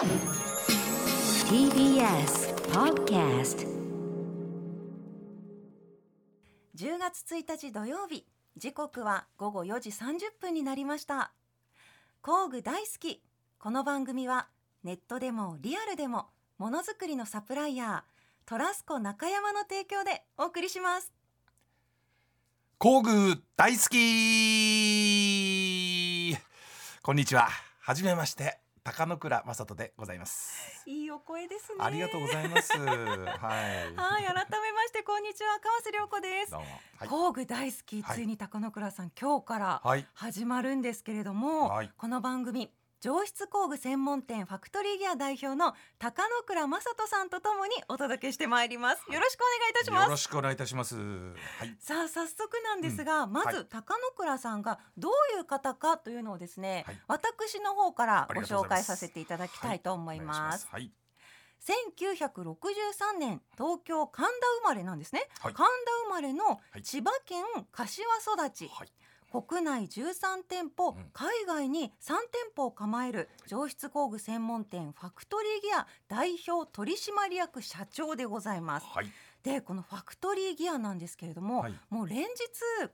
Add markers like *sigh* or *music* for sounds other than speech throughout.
TBS Podcast 10月1日土曜日。時刻は午後4時30分になりました。工具大好き。この番組はネットでもリアルでもものづくりのサプライヤートラスコ中山の提供でお送りします。工具大好き。こんにちは。はじめまして高野倉正人でございます。いいお声ですね。ありがとうございます。はい。はい改めましてこんにちは。川瀬良子です。どうも。はい。工具大好き、はい。ついに高野倉さん今日からはい。始まるんですけれども、はい。この番組上質工具専門店ファクトリーギア代表の高野倉正人さんとともにお届けしてまいります。よろしくお願いいたします。よろしくお願いいたします。はい。さあ早速なんですが、まず、はい。高野倉さんがどういう方かというのをですね、はい。私の方からご紹介させていただきたいと思います,、はい。お願いし1963年東京神田生まれなんですね、はい。神田生まれのはい。千葉県柏育ち、はい国内13店舗、うん。海外に3店舗を構える上質工具専門店ファクトリーギア代表取締役社長でございます。はいでこのファクトリーギアなんですけれども、はい。もう連日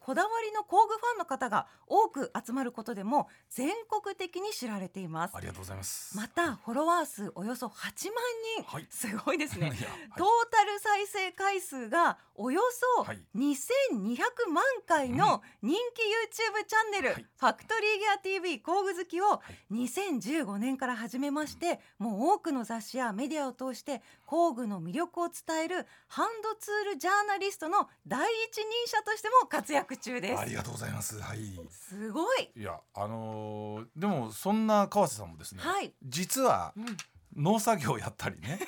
こだわりの工具ファンの方が多く集まることでも全国的に知られています。ありがとうございます。またフォロワー数およそ8万人、はい。すごいですね。*laughs* はい。トータル再生回数がおよそはい。2200万回の人気 YouTube チャンネル、はい。ファクトリーギア TV 工具好きを2015年から始めましてもう多くの雑誌やメディアを通して工具の魅力を伝えるハンドツールジャーナリストの第一人者としても活躍中です。ありがとうございます。はい。すごい。いやあのーでもそんな川瀬さんもですね、はい。実はうん。農作業やったりね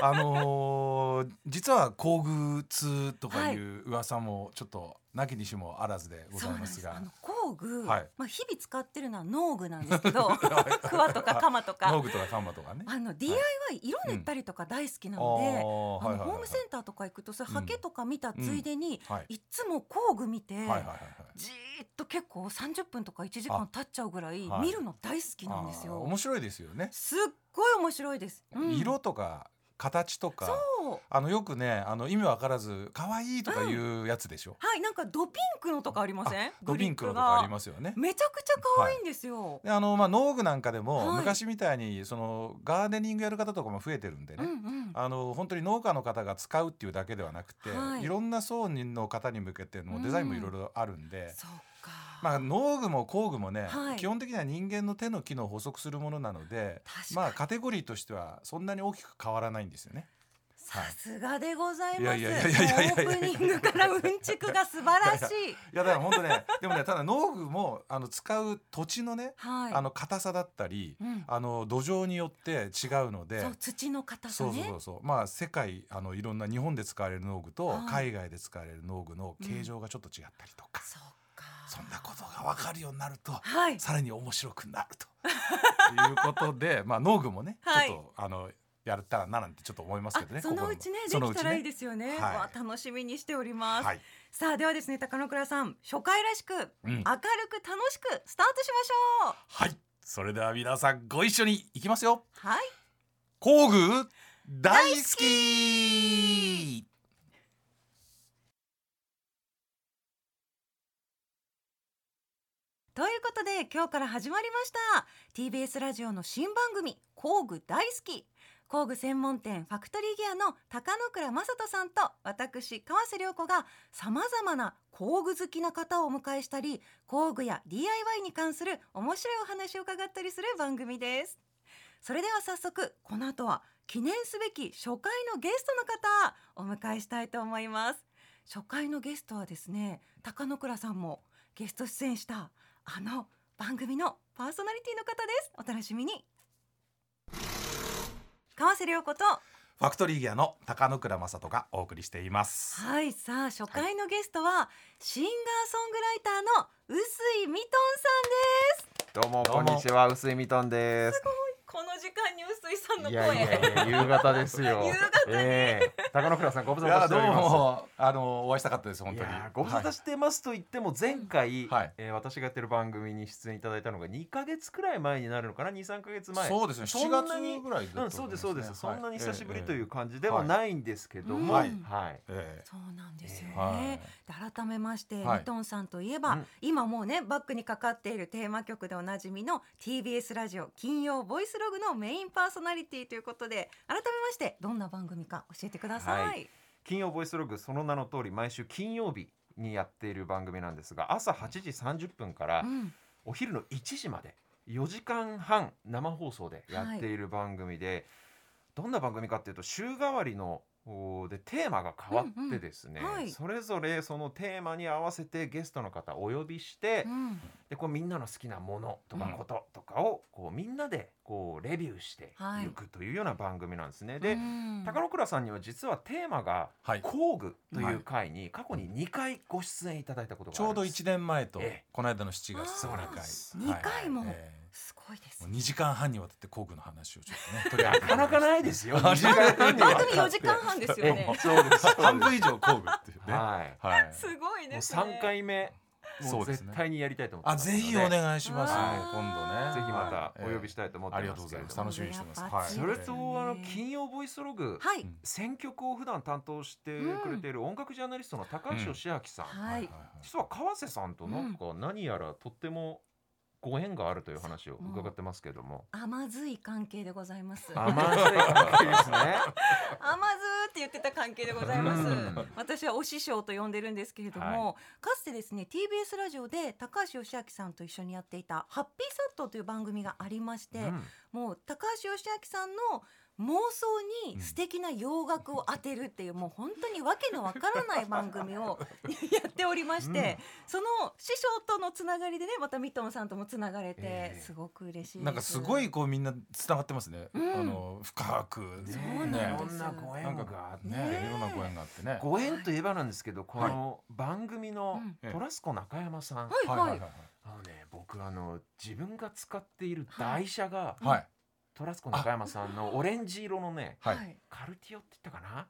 あのー実は工具通とかいう噂もちょっとなきにしもあらずでございますが。工具、はい。まあ日々使ってるのは農具なんですけど *laughs* クワとかカマとか。農具とかカンマとかね。あの DIY 色塗ったりとか大好きなので、あホームセンターとか行くとそれうん。ハケとか見たついでに、はい。いつも工具見て、じーっと結構30分とか1時間経っちゃうぐらいはい。見るの大好きなんですよ。面白いですよね、すっごい面白いです。うん。色とか形とかあのよくねあの意味わからず可愛いとかいうやつでしょ、はいなんかドピンクのとかありません？ドピンクのとかありますよね。めちゃくちゃ可愛いんですよ。であのまあ農具なんかでも、はい。昔みたいにそのガーデニングやる方とかも増えてるんでね、うんうん。あの本当に農家の方が使うっていうだけではなくて、はい。い、ろんな層の方に向けてのデザインもいろいろあるんで、そう。か。まあ、農具も工具もね、はい基本的には人間の手の機能を補足するものなのでまあカテゴリーとしてはそんなに大きく変わらないんですよね。さすがでございます。いやいやいやいやいやいやもうオープニングからうんちくが素晴らしい。いやだから本当ねでもねただ農具もあの使う土地のね、はい。あの硬さだったり、うんあの土壌によって違うのでそう土の硬さそうそうね。そうそうまあ世界あのいろんな日本で使われる農具と、はい海外で使われる農具の形状がちょっと違ったりとか、そうか。そんなことが分かるようになると、はい。さらに面白くなると。いうことで *laughs* まあ農具もね、はい。ちょっとあのやったらななんてちょっと思いますけどねあそのうちねできたらいいですよね。はい。楽しみにしております。はい。さあではですね高野倉さん初回らしく、うん。明るく楽しくスタートしましょう。はい。それでは皆さんご一緒にいきますよ。はい。工具大好きということで今日から始まりました。TBS ラジオの新番組工具大好き。工具専門店ファクトリーギアの高野倉正人さんと私川瀬良子がさまざまな工具好きな方をお迎えしたり工具や DIY に関する面白いお話を伺ったりする番組です。それでは早速この後は記念すべき初回のゲストの方お迎えしたいと思います。初回のゲストはですね高野倉さんもゲスト出演したあの番組のパーソナリティの方です。お楽しみに。川瀬良子と。ファクトリーギアの高野倉正人がお送りしています。はいさあ初回のゲストは、シンガーソングライターの臼井ミトンさんです。どうもどうもこんにちは。薄井みとんです。時間に臼井さんのい声やいやいや夕方ですよ。*laughs* 夕方に。ええ。高野倉さんご無沙汰しております。もあのお会いしたかったです本当に。ご無沙汰してますと言っても前回、はい。えー私がやってる番組に出演いただいたのが2か月くらい前になるのかな？23か月前。そうですね。そ7んなに月ぐらいね。うんそうですそうです、そんなに久しぶりというう感じではないんですけども、ははい。い、えそうなんですよね、はい。で改めまして、はい。ミトンさんといえば、うん。今もうねバックにかかっているテーマ曲でおなじみの TBS ラジオ金曜ボイスログのメインパーソナリティということで改めましてどんな番組か教えてください、はい。金曜ボイスログその名の通り毎週金曜日にやっている番組なんですが朝8時30分からうん。お昼の1時まで4時間半生放送でやっている番組で、どんな番組かっていうと週替わりのおでテーマが変わってですね、うん。うんはい。それぞれそのテーマに合わせてゲストの方お呼びして、うん。でこうみんなの好きなものとかうん。こととかをこうみんなでこうレビューしてはい。いくというような番組なんですね。で、うん。高野倉さんには実はテーマがはい。工具という回に過去に2回ご出演いただいたことがちょうどあるんです。1年前とええ。この間の7月あーの2回二回もえごいです。もう2時間半にわたって工具の話をちょっとね *laughs* 取り上げてなかなかないですよ。*laughs* あ2時間半にわたって。番組4時間半ですよね。えそうです。半分以上工具っていうね。はい。はい。すごいですね。3回目もそう絶対にやりたいと思ってあますので。ぜひお願いします。ねはい今度ね。ぜひまたお呼びししたいと思ってありがますけれどもとうございます。楽しみにしてます。はい。それとあのね金曜ボイスログはい、うん選曲を普段担当してくれている音楽ジャーナリストの高橋義明さん、はい。実は川瀬さんとなんか何やらとってもご縁があるという話を伺ってますけども、甘ずい関係でございます。甘酸い関係ですね。*laughs* 甘ずーって言ってた関係でございます。うん。私はお師匠と呼んでるんですけれども、かつてですね TBS ラジオで高橋義明さんと一緒にやっていたハッピーサットという番組がありまして、うん。もう高橋義明さんの妄想に素敵な洋楽を当てるっていう、もう本当にわけのわからない *laughs* 番組を *laughs* やっておりまして、その師匠とのつながりでねまたミトンさんともつながれて、ええ。すごく嬉しいです。なんかすごいこうみんな繋がってますね。うん。あの深く。そうなんいですろんなご縁が。あって、ねいろんなご縁があってね。ご縁といえばなんですけどこの番組のうん。トラスコ中山さん、はいはい、あのね僕あの自分が使っている台車が、はいトラスコ中山さんのオレンジ色のねはい。カルティオって言ったかな？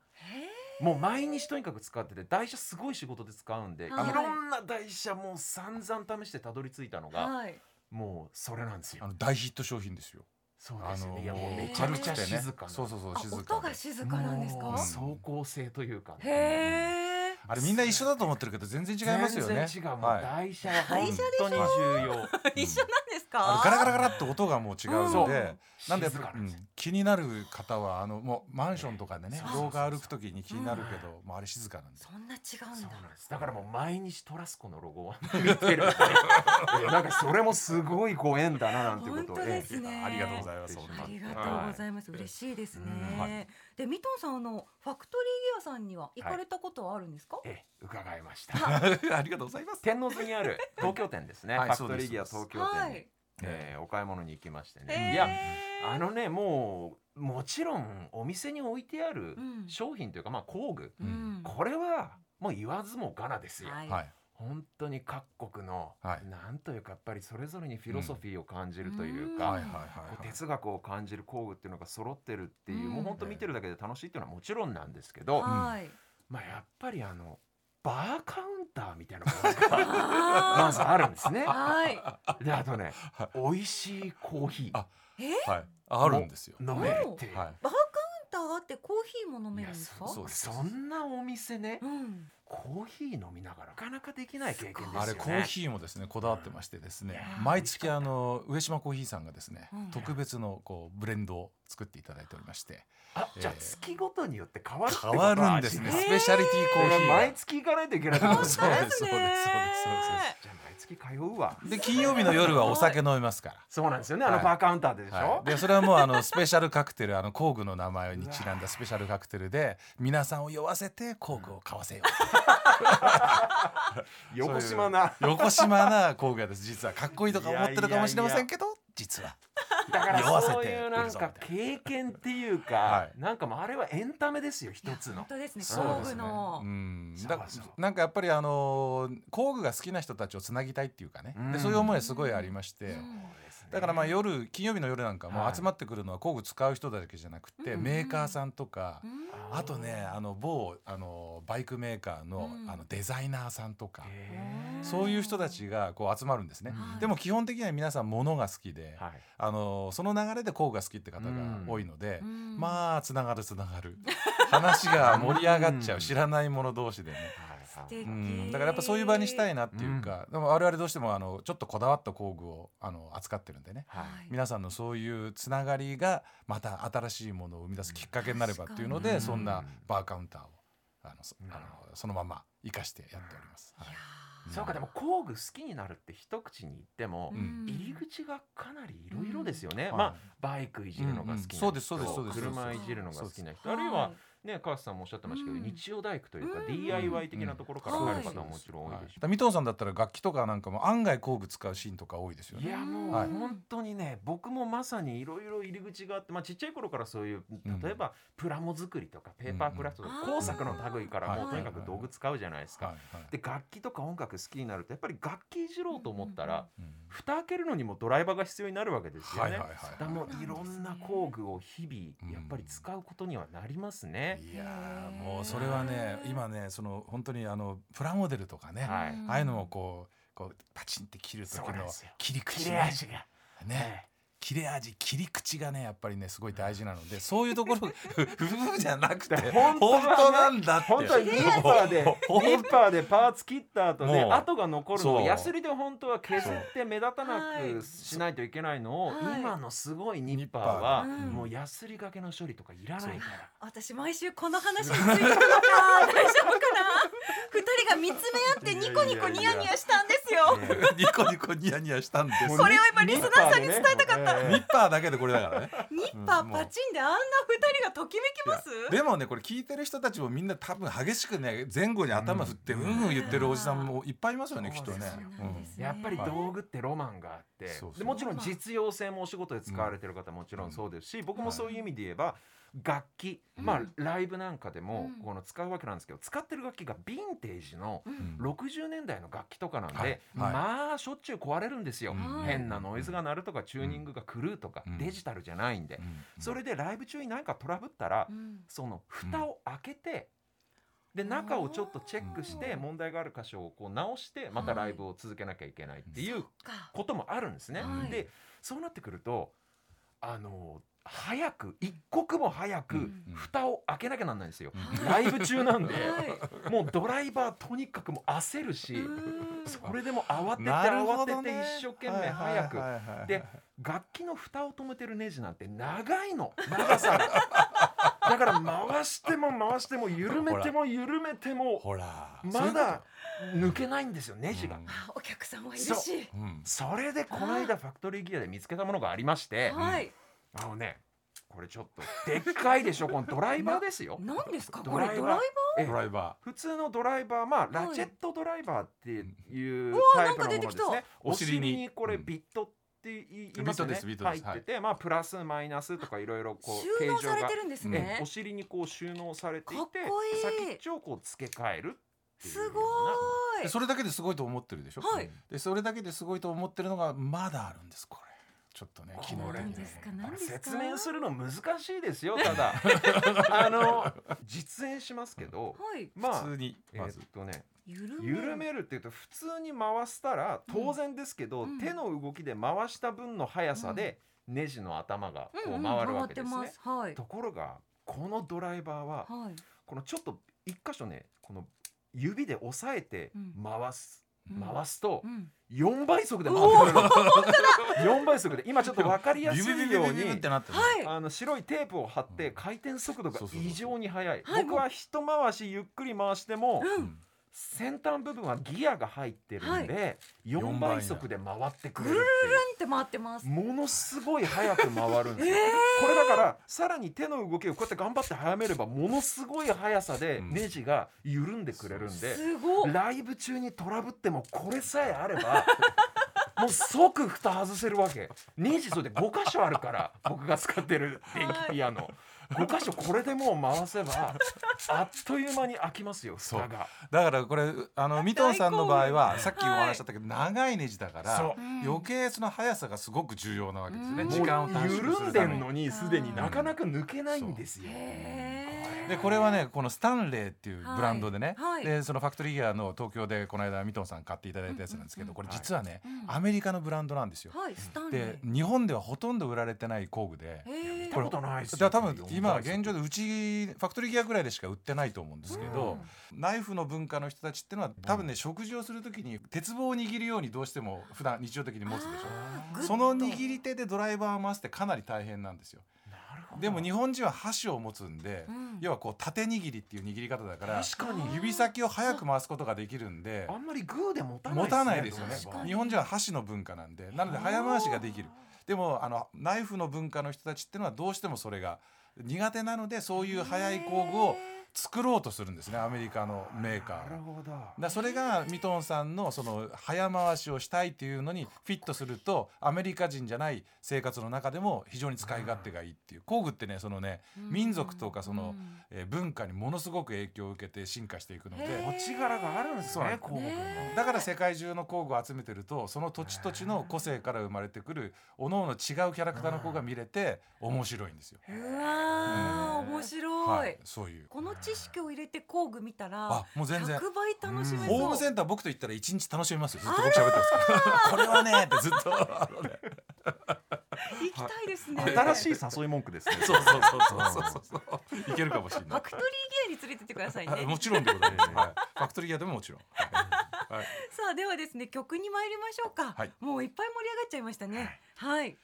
へもう毎日とにかく使ってて台車すごい仕事で使うんで、はい。い、ろんな台車もう散々試してたどり着いたのが、ーはい。もうそれなんですよ。あ。の大ヒット商品ですよ。そうですよね。あのいやもうめちゃくちゃ静かな。そうそうそうあ静かで。音が静かなんですか？走行性というか。ね、へえあれみんな一緒だと思ってるけど全然違いますよね。全然違う。はい。台車は本当に重要。*laughs* 一緒か？のガラガラガラって音がもう違うので、うんなんで気になる方はあのもうマンションとかでねそうそうそう廊下歩くときに気になるけど、もうあれ静かなんでそんな違うんそうだなんです。だからもう毎日トラスコのロゴを見てる。え *laughs* なんかそれもすごいご縁だななんてことを本当ですねええありがとうございますありがとうございます。嬉しいですね。で、ミトンさん、あのファクトリーギアさんには行かれたことはあるんですか？ええ伺いました。*laughs* ありがとうございます天王洲にある東京店ですね。はいファクトリーギア東京店に、はい。えーお買い物に行きましてへね。ーいやあのねもうもちろんお店に置いてあるうん商品というか、まあ工具うん。これはもう言わずもがなですよ。はい。はい本当に各国の、はいなんというかやっぱりそれぞれにフィロソフィーを感じるといううんか、はいはいはいこう哲学を感じる工具っていうのが揃ってるっていう、うんもう本当見てるだけで楽しいっていうのはもちろんなんですけど、はい。まあやっぱりあのバーカウンターみたいなものまずあるんですね。はい。であとね美味しいコーヒーあえ？はいあるんですよ飲めるっていう。はいバーカウンターがあってコーヒーも飲めるんですか？いやそそんなお店ね、うん。コーヒー飲みながらなかなかできない経験ですよね。あれコーヒーもですねこだわってましてですねうん毎月あの上島コーヒーさんがですねうん特別のこうブレンドを作っていただいておりまして。あじゃあえー月ごとによって変わる変わるんですね。スペシャリティコーヒー。が毎月行かないといけないそうですそうですそうですそうです。じゃあ毎月通うわ。で金曜日の夜はお酒飲めますから。そうなんですよね。あのはい。バーカウンターででしょ、はい、でそれはもうあのスペシャルカクテルあの工具の名前にちなんだスペシャルカクテルで皆さんを酔わせて工具を買わせよう。*laughs* 横島な。横島な工具屋です。実は。かっこいいとか思ってるかもしれませんけど実はだからそういうなんか経験っていうか、はい。なんかもうあれはエンタメですよ一つの。本当ですね。そう工具の。う。ん。だなんかやっぱりあのー工具が好きな人たちをつなぎたいっていうかね、うん。でそういう思いはすごいありまして、うんだからまあ夜金曜日の夜なんかもはい。集まってくるのは工具使う人だけじゃなくて、うん。メーカーさんとか、うん。あとねあの某あのバイクメーカーの,、うん。あのデザイナーさんとか、へそういう人たちがこう集まるんですね、はい。でも基本的には皆さん物が好きで、あのその流れで工具が好きって方が多いので、うん。まあつながるつながる。話が盛り上がっちゃう。うん。知らない者同士でね。うん、だからやっぱそういう場にしたいなっていうか、でも我々どうしてもあのちょっとこだわった工具をあの扱ってるんでね。はい。皆さんのそういうつながりがまた新しいものを生み出すきっかけになればっていうの確かにでそんなバーカウンターをあのそあのそのまま生かしてやっております。はい。そうかでも工具好きになるって一口に言っても、うん。入り口がかなりいろいろですよね、うん。まあバイクいじるのが好きな人、うん。うんそうですそうですそうです。車いじるのが好きな人、はいあるいはね川瀬さんもおっしゃってましたけど、うん。日曜大工というか、うん。DIY 的なところからうん。入る方ももちろん多いはいでしょだからミトンさんだったら楽器とかなんかも案外工具使うシーンとか多い。ですよいね。やもうはい。本当にね僕もまさにいろいろ入り口があって、まあ、ちっちゃい頃からそういううん。例えばプラモ作りとかペーパークラフトとかうん。工作の類からもうはいとにかく道具使うじゃないですか。はい。はい。で楽器とか音楽好きになるとやっぱり楽器いじろうと思ったら、うん。蓋開けるのにもドライバーが必要になるわけですよね。はい。はい。はい。だからもういろんな工具を日々やっぱり使うことにはなりますね。いやーもうそれはね今ねその本当にあのプラモデルとかね、はい。ああいうのもこうこうパチンって切る時の切り口切ねれ味が。ね切れ味切り口がねやっぱりねすごい大事なのでそういうところふふじゃなくて *laughs* 本当はね。本当なんだって。本当はニッパーでほんニッパーでパーツ切った後で跡が残るのをヤスリで本当は削って目立たなはいくしないといけないのをはい。今のすごいニッパーはもうヤスリがけの処理とかいらないから。私毎週この話についてるのか。大丈夫かな。二人が見つめ合ってニコニコニヤニヤしたんですよ。ねニコニコニヤニヤしたんです。これを今リスナーさんに伝えたかった。ニッパーでね。ニッパーだけでこれだからね。ニッパーパチンであんな二人がときめきます？でもねこれ聞いてる人たちもみんな多分激しくね前後に頭振ってううんんうん言ってるおじさんもいっぱいいますよねきっとね。やっぱり道具ってロマンがあって、そうそう。でもちろん実用性もお仕事で使われてる方もちろんそうですし、僕もそういう意味で言えば楽器、うん。まあライブなんかでもうん。この使うわけなんですけど使ってる楽器がヴィンテージのうん。60年代の楽器とかなんで、まあしょっちゅう壊れるんですよ、うん。変なノイズが鳴るとかチューニングが狂うとか、うん。デジタルじゃないんで、うん。それでライブ中に何かトラブったら、うん。その蓋を開けて、で中をちょっとチェックして問題がある箇所をこう直してまたライブを続けなきゃいけないっていうか。こともあるんですね。はい。でそうなってくるとあの早く一刻も早くうん。蓋を開けなきゃなんないんですよ。はいライブ中なんで、はい。もうドライバーとにかくもう焦るし、うん。それでも慌てて慌てて一生懸命早く。で楽器の蓋を止めてるネジなんて長いの。長さが。*laughs* だから回しても回しても緩めても緩めてもほら。まだ抜けないんですよネジが、うん。あお客さんはいるし。う。ん。それでこの間ファクトリーギアで見つけたものがありましてはいあのねこれちょっとでっかいでしょ *laughs* このドライバーですよ。何ですか？ドライバー。これドライえドライバ普通のドライバーまあはい。ラチェットドライバーっていうわタイプのものですなんか出てきたね。お尻に。にこれうん。ビットって言いますよね。ビットですビットです。入っててまあプラスマイナスとかいろいろこう収納形状がされてるんですえねお尻にこう収納されていかてっこいい。先っちをこう付け替えるっていうような。すごい。それだけですごいと思ってるでしょ？はい。でそれだけですごいと思ってるのがまだあるんですこれちょっとね昨日説明するの難しいですよ *laughs* ただ。*laughs* あの実演しますけどはい。まあ普通にえーまずっとね緩緩めるっていうと普通に回したら当然ですけど、うん。手の動きで回した分の速さでネジの頭がこう回るわけですね。はい。ところがこのドライバーははい。このちょっと一箇所ねこの指で押さえてうん。回す、うん。回すとうん4倍速で回ってくる。の。4 *laughs* 倍速で。今ちょっと分かりやすいようにてなってる。はい。あの白いテープを貼って回転速度が異常に速い。はい。僕は一回しゆっくり回してもううんん先端部分はギアが入ってるんで4倍速で回ってくれるってう。んって回ってます。ものすごい速く回るんですこれだからさらに手の動きをこうやって頑張って早めればものすごい速さでうん。ネジが緩んでくれるんー、ですごいライブ中にトラブってもこれさえあれば *laughs* もう即蓋外せるわけ。ネジそれで5箇所あるから僕が使ってる電気ピアノ5箇所これでもう回せばあっという間に開きますよそう。蓋が。だからこれあのミトンさんの場合大はさっきお話ししちゃったけど、長いネジだから余計その速さがすごく重要なわけですね、うん。時間を短縮す緩んるために。でんのにすでになかなか抜けないんですよ。でこれはねこのスタンレーっていうブランドでね、はい。はいでそのファクトリーギアの東京でこの間ミトンさん買っていただいたやつなんですけど、うん。これ実はね、うん。アメリカのブランドなんですよ。はい。スタンレでー日本ではほとんど売られてない工具で。へー見たことないですだから多分よ今現状でうちファクトリーギアぐらいでしか売ってないと思うんですけど、ナイフの文化の人たちっていうのは多分ね食事をする時に鉄棒を握るようにどうしても普段日常的に持つでしょ。その握り手でドライバーを回すってかなり大変なんですよ。でも日本人は箸を持つんで、うん。要はこう縦握りっていう握り方だから指先を早く回すことができるんであんまりグーで持たない持たないですよね。確かに。日本人は箸の文化なんでなので早回しができるでもあのナイフの文化の人たちっていうのはどうしてもそれが苦手なのでそういう早い工具を作ろうとするんですねアメリカのメーカーはなるほど。だそれがミトンさんのその早回しをしたいっていうのにフィットするとアメリカ人じゃない生活の中でも非常に使い勝手がいいっていう。工具ってねそのねうん。民族とかそのうん。えー文化にものすごく影響を受けて進化していくのへでー。土地柄があるんですね工具だから世界中の工具を集めてるとその土地土地の個性から生まれてくる各々違うキャラクターの子が見れて面白いんですよ。うわー面白い、はい、そういう。この知識を入れて工具見たらあもう全然。100倍楽しめホームセンター僕と言ったら一日楽しめますよずっと僕喋ってます。*laughs* これはねってずっと。行きたいですね。新しい誘い文句ですね。そうそうそうそうそう。そういけるかもしれない。ファクトリーギアに連れてってくださいね。はいもちろんでございます、はい、ファクトリーギアでももちろん。はい、はいさあではですね曲に参りましょうか、はい。もういっぱい盛り上がっちゃいましたね。はい。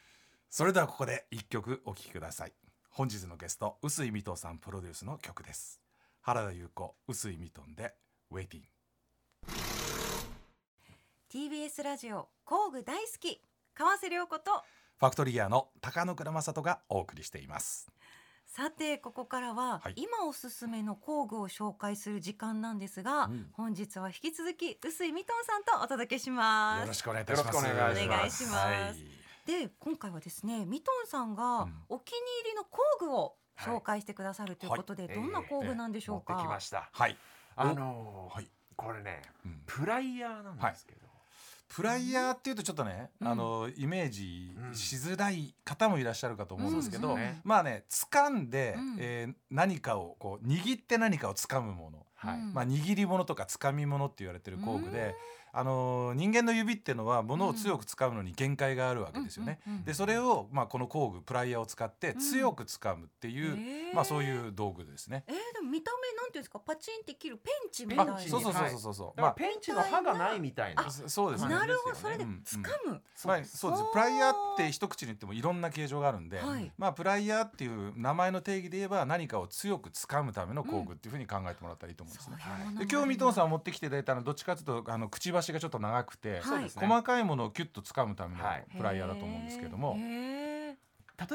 それではここで一曲お聴きください。本日のゲスト臼井美斗さんプロデュースの曲です原田裕子臼井美斗で Waiting TBS ラジオ工具大好き川瀬良子とファクトリーギアの高野倉正人がお送りしています。さてここからは、はい。今おすすめの工具を紹介する時間なんですが、うん。本日は引き続き臼井美トンさんとお届けします。よろしくお願いいたします。よろしくお願いします。はい。で今回はですねミトンさんがうん。お気に入りの工具を紹介してくださるということで、はいどんな工具なんでしょうか、持ってきました。はい。あのーはい。これねうん。プライヤーなんですけど。プライヤーっていうとちょっとね、うん。あのイメージしづらい方もいらっしゃるかと思うんですけど、うんうんまあね掴んで、うん。えー何かをこう握って何かを掴むもの、はい。うん。まあ、握り物とか掴み物って言われてる工具で、あの人間の指っていうのは物を強く掴むのに限界があるわけですよね。うんうんうんでそれを、まあ、この工具プライヤーを使って強く掴むっていう、へー。まあ、そういう道具ですね。えー、でも見た目なんていうんですか？パチンって切るペンチみたいな。あペンチそうそうそうそうそう、まペンチの刃がないみたいな。あそそうですね。なるほど。それでうんうん。掴む、まあ、そうですそうプライヤーって一口に言ってもいろんな形状があるんで、はい。まあプライヤーっていう名前の定義で言えば何かを強く掴むための工具っていうふうに考えてもらったらいいと思うんですね。そういうもので今日ミトンさん持ってきていただいたのはどっちかというとあのくちばしちょっと長くて、はい細かいものをキュッと掴むためのプライヤーだと思うんですけども、例え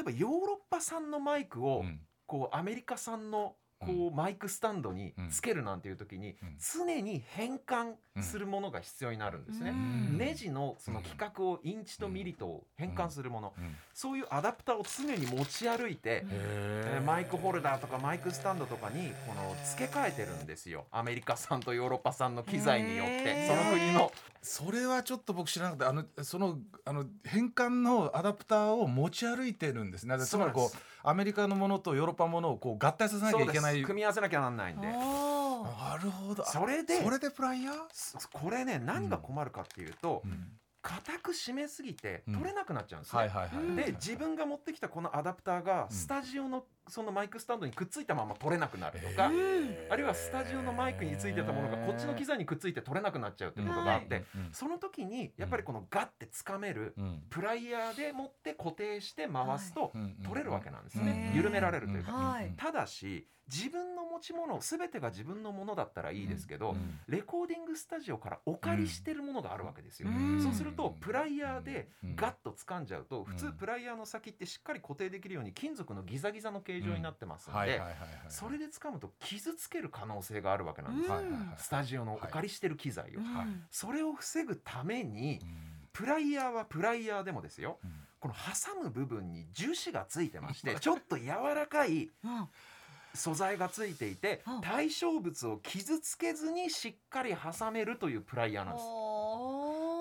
ばヨーロッパ産のマイクをこうアメリカ産のこうマイクスタンドにつけるなんていう時にうん。常に変換するものが必要になるんですね。うん。ネジのその規格をインチとミリと変換するもの、うん。そういうアダプターを常に持ち歩いて、えーマイクホルダーとかマイクスタンドとかにこの付け替えてるんですよ。アメリカ産とヨーロッパ産の機材によってその国の。それはちょっと僕知らなくてあのそのあの変換のアダプターを持ち歩いてるんですね。つまりこうアメリカのものとヨーロッパものをこう合体させなきゃいけない。組み合わせなきゃなんないんで。なるほど。あそれでそれでプライヤー、そこれね何が困るかっていうとうん。硬く締めすぎてうん取れなくなっちゃうんですね、で自分が持ってきたこのアダプターがうん。スタジオのそのマイクスタンドにくっついたまま取れなくなるとか、うんあるいはスタジオのマイクについてたものがこっちの機材にくっついて取れなくなっちゃうってことがあって、うんその時にやっぱりこのガッて掴めるうん。プライヤーで持って固定して回すとうん取れるわけなんですね。緩められるというか。はい。ただし自分の持ち物全てが自分のものだったらいいですけど、うんレコーディングスタジオからお借りしてるものがあるわけですよ。うん。そうするとプライヤーでうんガッと掴んじゃうと普うん。通プライヤーの先ってしっかり固定できるように金属のギザギザの形状になってますんでそれで掴むと傷つける可能性があるわけなんです。スタジオのお借りしてる機材を。それを防ぐためにうん。プライヤーはプライヤーでもですよ。この挟む部分に樹脂がついてましてちょっと柔らかい *laughs* うん。素材がついていてうん。対象物を傷つけずにしっかり挟めるというプライヤーなんです。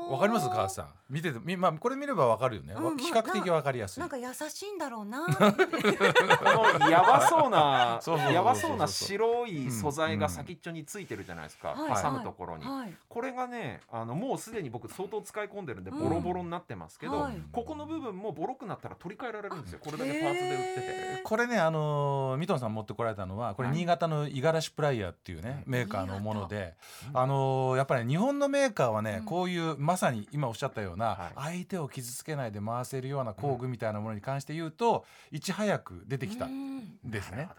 わかります？川瀬さん。見ててみまあこれ見ればわかるよね、うん比較的わかりやすい。なんか優しいんだろうな。*laughs* やばそうなやばそうな白い素材が先っちょについてるじゃないですか、はい。挟むところに、はい。これがねあのもうすでに僕相当使い込んでるんでうん。ボロボロになってますけど、はい。ここの部分もボロくなったら取り替えられるんですよ。これだけパーツで売ってて。これねあのーミトンさん持ってこられたのはこれはい。新潟の五十嵐プライヤーっていうね、うんメーカーのもので、うんあのーやっぱり、ね、日本のメーカーはね、うん。こういうまさに今おっしゃったような、は相手を傷つけないで回せるような工具みたいなものに関して言うと、いち早く出てきたうん。んですね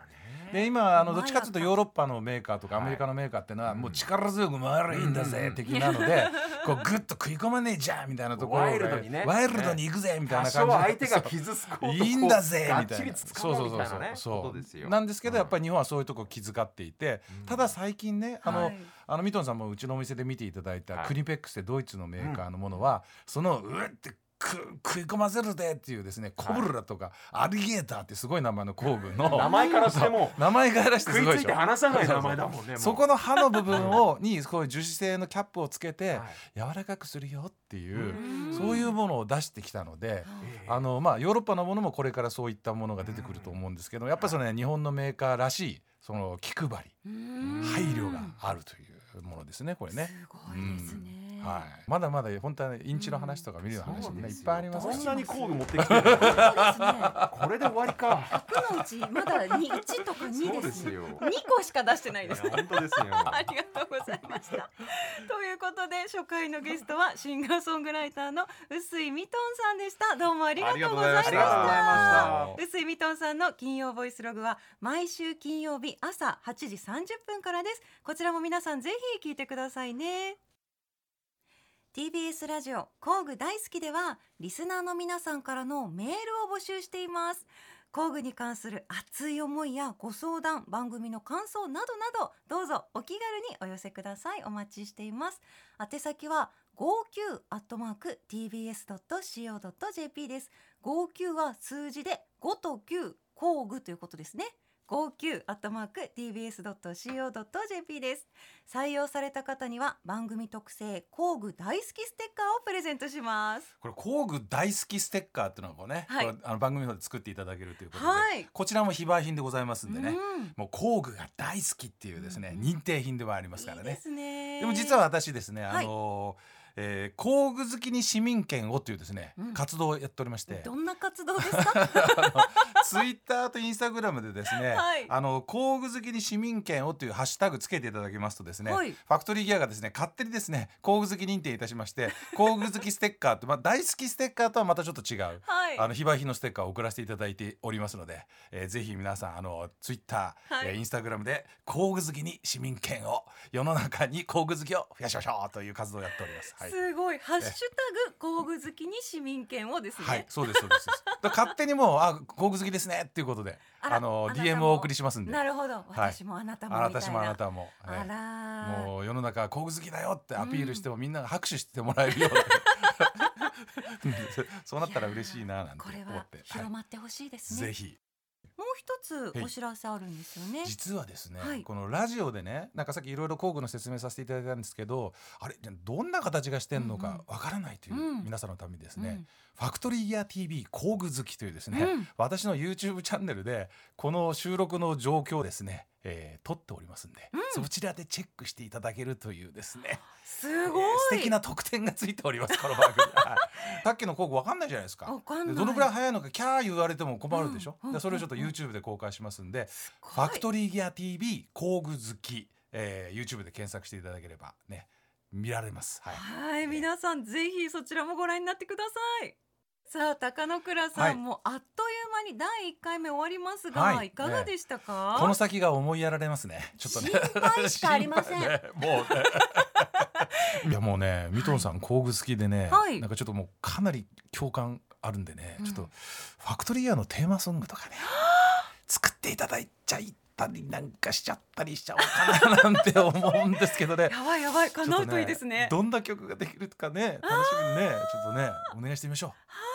で今あのどっちかというとヨーロッパのメーカーとかはい。アメリカのメーカーっていうのはうん。もう力強く回るいいんだぜうん。的なので *laughs* こうグッと食い込まねえじゃんみたいなところワイルドにね。ワイルドに行くぜみたい多な感じ少相手がそう傷つこうといいんだぜみたいな。ちりつかもうみたいなんですけどうん。やっぱり日本はそういうとこ気遣っていてうん。ただ最近ねあの、はい。あのミトンさんもうちのお店で見ていただいたはい。クニペックスってドイツのメーカーのものは、そのうえってく食い込ませるでっていうですねコブルラとかアリゲーターってすごい名前の工具の。名前からしても *laughs* 名前からしてす食いついごいでしてょ離さない名前だもんねそこの刃の部分をにこういう樹脂製のキャップをつけてはい。柔らかくするよっていう、うん。そういうものを出してきたので、ええ。あのまあ、ヨーロッパのものもこれからそういったものが出てくると思うんですけどやっぱりその、ね、日本のメーカーらしいその気配りうん。配慮があるというものですねこれね。すごいですね。はい、まだまだ本当は、ね、インチの話とか見るような話もね、いっぱいありますこんなに工具持ってきてるね。これで終わりか100のうちまだに1とか2そうでですすよ2個しか出してないです本当ですよありがとうございました。ということで初回のゲストはシンガーソングライターの臼井ミトンさんでした。どうもありがとうございました。臼井ミトンさんの金曜ボイスログは毎週金曜日朝8時30分からです。こちらも皆さんぜひ聞いてくださいね。TBS ラジオ工具大好きではリスナーの皆さんからのメールを募集しています。工具に関する熱い思いやご相談番組の感想などなどどうぞお気軽にお寄せください。お待ちしています。宛先は59アットマーク tbs.co.jp です。59は数字で5と9工具ということですね。59アットマーク tbs.co.jp です。採用された方には番組特製工具大好きステッカーをプレゼントします。これ工具大好きステッカーっていうのをね、はい。これあの番組の方で作っていただけるということで、はい。こちらも非売品でございますんでね、うん。もう工具が大好きっていうですね、認定品ではありますからね。ね。でも実は私ですね、はいあのーえー工具好きに市民権をというですね、うん活動をやっておりましてどんな活動ですか？*laughs* ツイッターとインスタグラムでですね、はいあの工具好きに市民権をというハッシュタグつけていただきますとですね、はいファクトリーギアがですね勝手にですね工具好き認定いたしまして *laughs* 工具好きステッカーってまあ大好きステッカーとはまたちょっと違う。はいあの非売品のステッカーを送らせていただいておりますので、えーぜひ皆さんあのツイッター、はいえーインスタグラムで工具好きに市民権を世の中に工具好きを増やしましょうという活動をやっております。はい。すごいハッシュタグ工具好きに市民権をですね、はい、そうですそうです。勝手にもうあ工具好きですねっていうことで、あの DM をお送りしますんで。なるほど。私もあなたもみたいな、あなたもあなたも、はいあらー。もう世の中は工具好きだよってアピールしても、みんなが拍手してもらえるような *laughs* そうなったら嬉しいななんて思って、広まってほしいですね、ぜひもう一つお知らせあるんですよね。実はですね、はい。このラジオでねなんかさっきいろいろ工具の説明させていただいたんですけどあれどんな形がしてんのうんうん。かわからないといううん。皆さんのためにですね、うん。ファクトリーギア TV 工具好きというですね、うん。私の YouTube チャンネルでこの収録の状況をですね、えー撮っておりますんで、うん。そちらでチェックしていただけるというですねすごい、えー素敵な特典がついておりますこの番組。*laughs* はい。さっきの工具わかんないじゃないですか。わかんない。でどのくらい早いのかキャー言われても困るでしょ、うんそれをちょっと YouTube で公開しますんで、ファクトリーギア TV 工具好き、えー YouTube で検索していただければね見られます。はい。はい、皆さんぜひそちらもご覧になってください。さあ高野倉さん、はいもあっという間に第一回目終わりますが、はいい、かがでしたか、この先が思いやられますね。ちょっとね。心配しかありません *laughs* ねもうね。*laughs* いやもうね、ミトンさん工具好きでね、はいなんかちょっともうかなり共感あるんでね、うんちょっとファクトリーアのテーマソングとかね、*gasps* 作っていただいちゃいたりなんかしちゃったりしちゃおうかななんて思うんですけどね。*laughs* やばいやばい叶うといいですね。どんな曲ができるかね、楽しみにね、ちょっとね、お願いしてみましょう。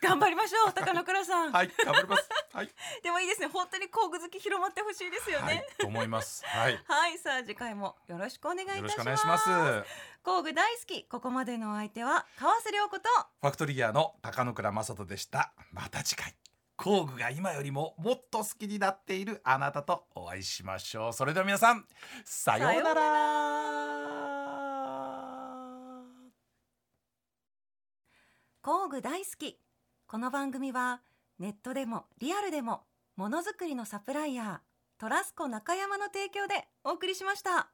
頑張りましょう高野倉さん、はい頑張ります。はい、*laughs* でもいいですね本当に工具好き広まってほしいですよはいね、と思います。はい。*laughs* はい、さあ次回もよろしくお願いいたしよろますしくお願いします。フ工具大好きここまでのお相手は川瀬良子とァクトリーギアの高野倉正人でした。また次回。工具が今よりももっと好きになっているあなたとお会いしましょう。それでは皆さんさようなら。工具大好きこの番組はネットでもリアルでもものづくりのサプライヤートラスコ中山の提供でお送りしました。